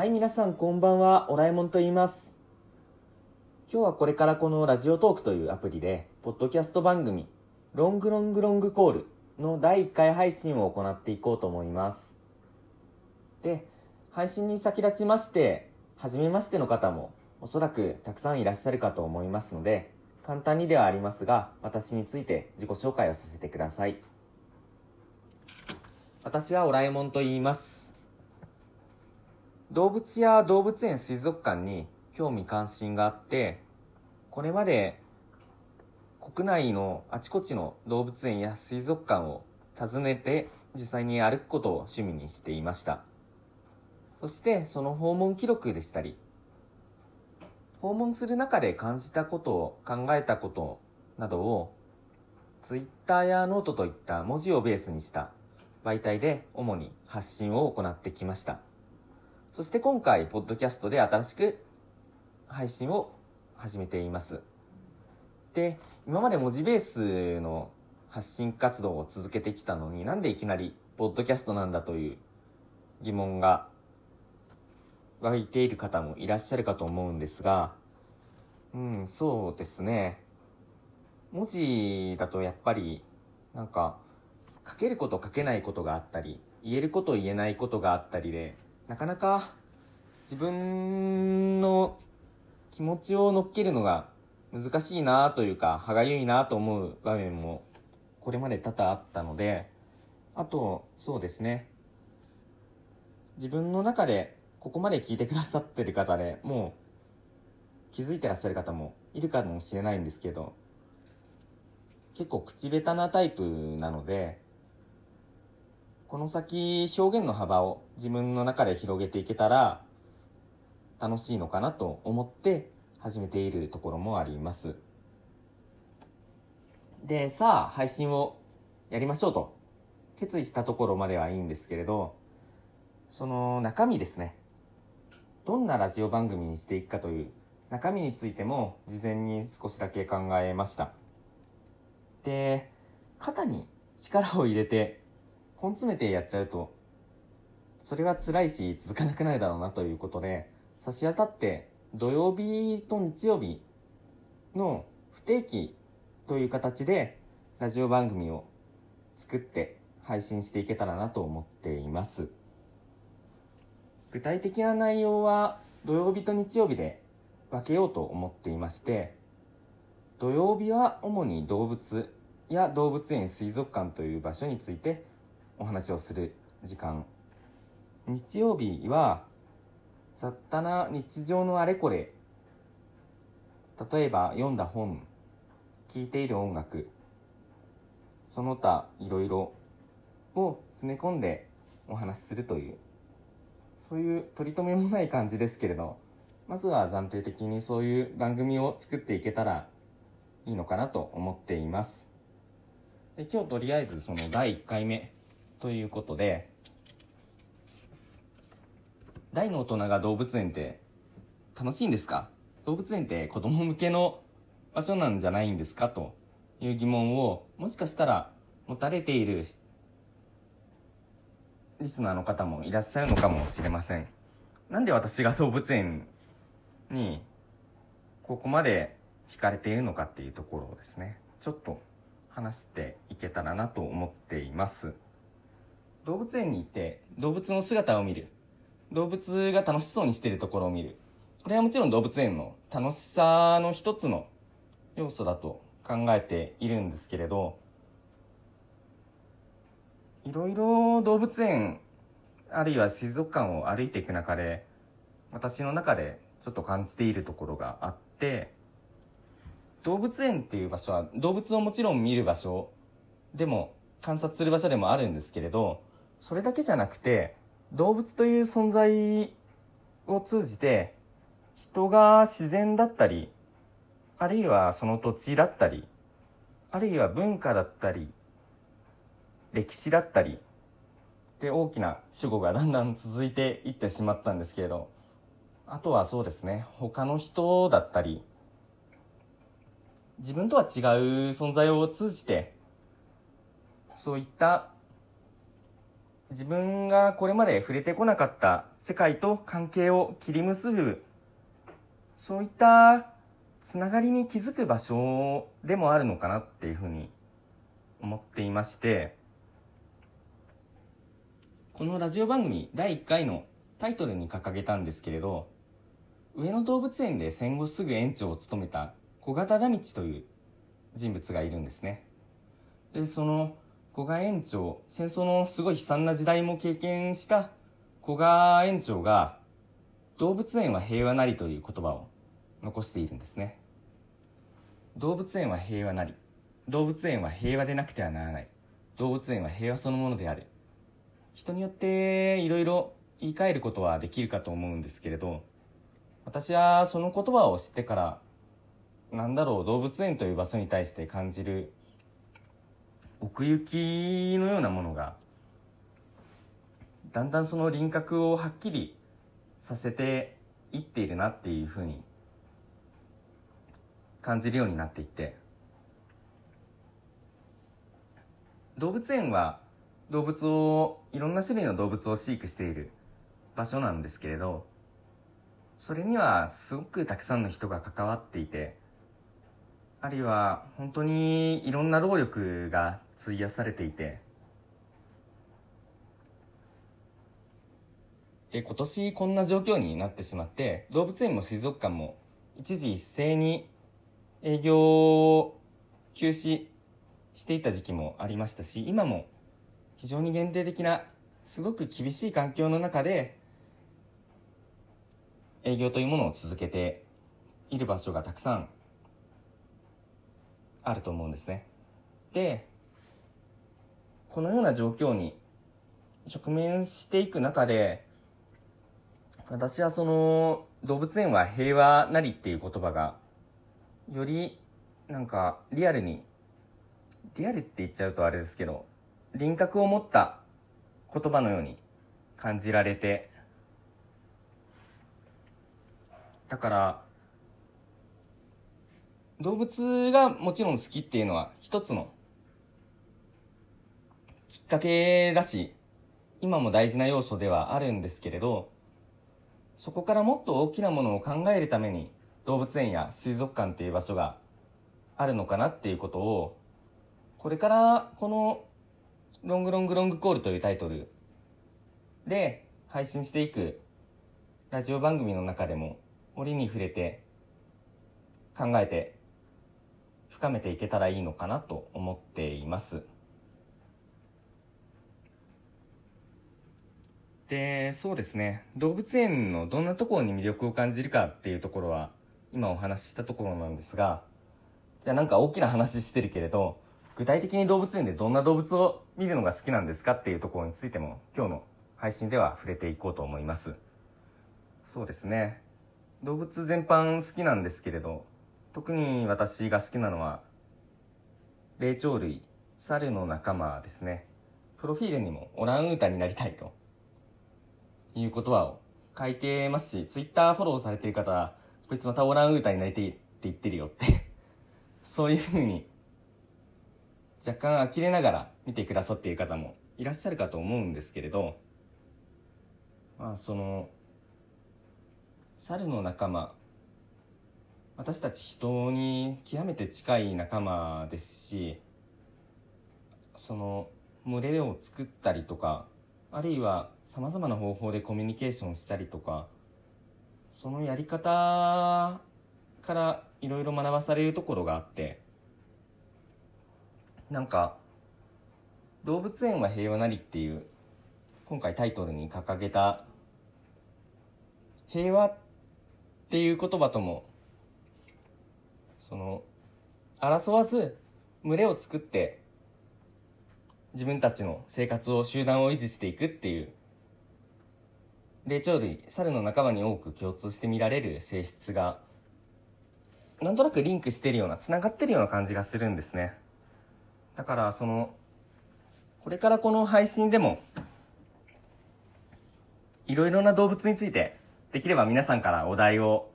はい、皆さんこんばんは、オラえもんと言います。今日はこれからこのラジオトークというアプリで、ポッドキャスト番組、ロングロングロングコールの第1回配信を行っていこうと思います。で、配信に先立ちまして、初めましての方もおそらくたくさんいらっしゃるかと思いますので、簡単にではありますが、私について自己紹介をさせてください。私はオラえもんと言います。動物や動物園水族館に興味関心があって、これまで国内のあちこちの動物園や水族館を訪ねて実際に歩くことを趣味にしていました。そしてその訪問記録でしたり、訪問する中で感じたことを考えたことなどをツイッターやノートといった文字をベースにした媒体で主に発信を行ってきました。そして今回、ポッドキャストで新しく配信を始めています。で、今まで文字ベースの発信活動を続けてきたのになんでいきなりポッドキャストなんだという疑問が湧いている方もいらっしゃるかと思うんですが、うん、そうですね。文字だとやっぱり、なんか、書けること書けないことがあったり、言えること言えないことがあったりで、なかなか自分の気持ちを乗っけるのが難しいなというか、歯がゆいなと思う場面もこれまで多々あったので、あと、そうですね。自分の中でここまで聞いてくださってる方でもう気づいてらっしゃる方もいるかもしれないんですけど、結構口下手なタイプなので、この先表現の幅を自分の中で広げていけたら楽しいのかなと思って始めているところもあります。で、さあ配信をやりましょうと決意したところまではいいんですけれど、その中身ですね。どんなラジオ番組にしていくかという中身についても事前に少しだけ考えました。で、肩に力を入れて根詰めてやっちゃうと、それは辛いし続かなくなるだろうなということで、差し当たって土曜日と日曜日の不定期という形でラジオ番組を作って配信していけたらなと思っています。具体的な内容は土曜日と日曜日で分けようと思っていまして、土曜日は主に動物や動物園水族館という場所についてお話をする時間。日曜日は雑多な日常のあれこれ。例えば読んだ本聴いている音楽。その他いろいろを詰め込んでお話しするという。そういう取り留めもない感じですけれどまずは暫定的にそういう番組を作っていけたらいいのかなと思っています。で今日とりあえずその第1回目ということで大の大人が動物園って楽しいんですか？動物園って子供向けの場所なんじゃないんですか？という疑問をもしかしたら持たれているリスナーの方もいらっしゃるのかもしれません。なんで私が動物園にここまで惹かれているのかっていうところをですねちょっと話していけたらなと思っています。動物園に行って動物の姿を見る。動物が楽しそうにしているところを見る。これはもちろん動物園の楽しさの一つの要素だと考えているんですけれどいろいろ動物園あるいは水族館を歩いていく中で私の中でちょっと感じているところがあって動物園っていう場所は動物をもちろん見る場所でも観察する場所でもあるんですけれどそれだけじゃなくて動物という存在を通じて人が自然だったりあるいはその土地だったりあるいは文化だったり歴史だったりで大きな主語がだんだん続いていってしまったんですけれどあとはそうですね他の人だったり自分とは違う存在を通じてそういった自分がこれまで触れてこなかった世界と関係を切り結ぶそういったつながりに気づく場所でもあるのかなっていうふうに思っていましてこのラジオ番組第1回のタイトルに掲げたんですけれど上野動物園で戦後すぐ園長を務めた小型田道という人物がいるんですね。でその古賀園長戦争のすごい悲惨な時代も経験した古賀園長が動物園は平和なりという言葉を残しているんですね。動物園は平和なり。動物園は平和でなくてはならない。動物園は平和そのものである。人によっていろいろ言い換えることはできるかと思うんですけれど私はその言葉を知ってからなんだろう動物園という場所に対して感じる奥行きのようなものがだんだんその輪郭をはっきりさせていっているなっていうふうに感じるようになっていって。動物園は動物をいろんな種類の動物を飼育している場所なんですけれどそれにはすごくたくさんの人が関わっていてあるいは本当にいろんな労力が費やされていてで今年こんな状況になってしまって動物園も水族館も一時一斉に営業を休止していた時期もありましたし今も非常に限定的なすごく厳しい環境の中で営業というものを続けている場所がたくさんあると思うんですね。で、このような状況に直面していく中で、私はその動物園は平和なりっていう言葉がよりなんかリアルにリアルって言っちゃうとあれですけど輪郭を持った言葉のように感じられてだから動物がもちろん好きっていうのは一つのっかけだし今も大事な要素ではあるんですけれどそこからもっと大きなものを考えるために動物園や水族館っていう場所があるのかなっていうことをこれからこの「ロングロングロングコール」というタイトルで配信していくラジオ番組の中でも折に触れて考えて深めていけたらいいのかなと思っています。でそうですね。動物園のどんなところに魅力を感じるかっていうところは今お話ししたところなんですがじゃあなんか大きな話してるけれど具体的に動物園でどんな動物を見るのが好きなんですかっていうところについても今日の配信では触れていこうと思います。そうですね。動物全般好きなんですけれど特に私が好きなのは霊長類猿の仲間ですね。プロフィールにもオランウータンになりたいという言葉を書いてますしツイッターフォローされてる方はこいつまたオランウータンになりたいって言ってるよって。そういうふうに若干呆れながら見てくださっている方もいらっしゃるかと思うんですけれどまあその猿の仲間私たち人に極めて近い仲間ですしその群れを作ったりとかあるいはさまざまな方法でコミュニケーションしたりとかそのやり方からいろいろ学ばされるところがあってなんか「動物園は平和なり」っていう今回タイトルに掲げた平和っていう言葉ともその争わず群れを作って自分たちの生活を集団を維持していくっていう。霊長類猿の仲間に多く共通して見られる性質がなんとなくリンクしてるようなつながってるような感じがするんですね。だからそのこれからこの配信でもいろいろな動物についてできれば皆さんからお題を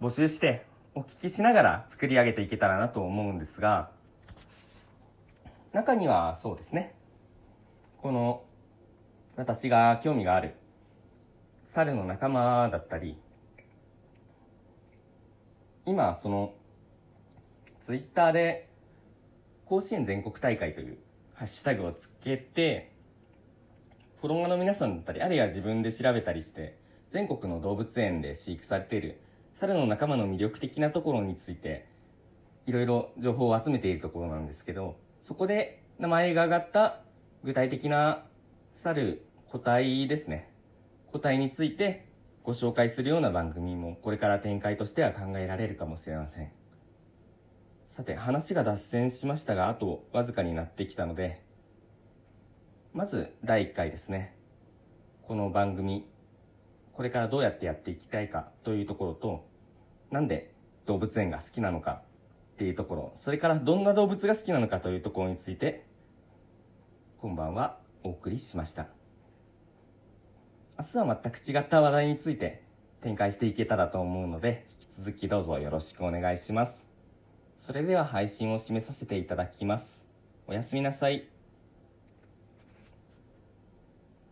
募集してお聞きしながら作り上げていけたらなと思うんですが中にはそうですね。この私が興味がある猿の仲間だったり、今そのツイッターで甲子園全国大会というハッシュタグをつけて、フォロワーの皆さんだったり、あるいは自分で調べたりして、全国の動物園で飼育されている猿の仲間の魅力的なところについて、いろいろ情報を集めているところなんですけど、そこで名前が挙がった具体的な猿個体ですね。個体についてご紹介するような番組もこれから展開としては考えられるかもしれません。さて、話が脱線しましたが、あとわずかになってきたので、まず第1回ですね。この番組、これからどうやってやっていきたいかというところと、なんで動物園が好きなのかっていうところ、それからどんな動物が好きなのかというところについて、今晩はお送りしました。明日は全く違った話題について展開していけたらと思うので、引き続きどうぞよろしくお願いします。それでは配信を締めさせていただきます。おやすみなさい。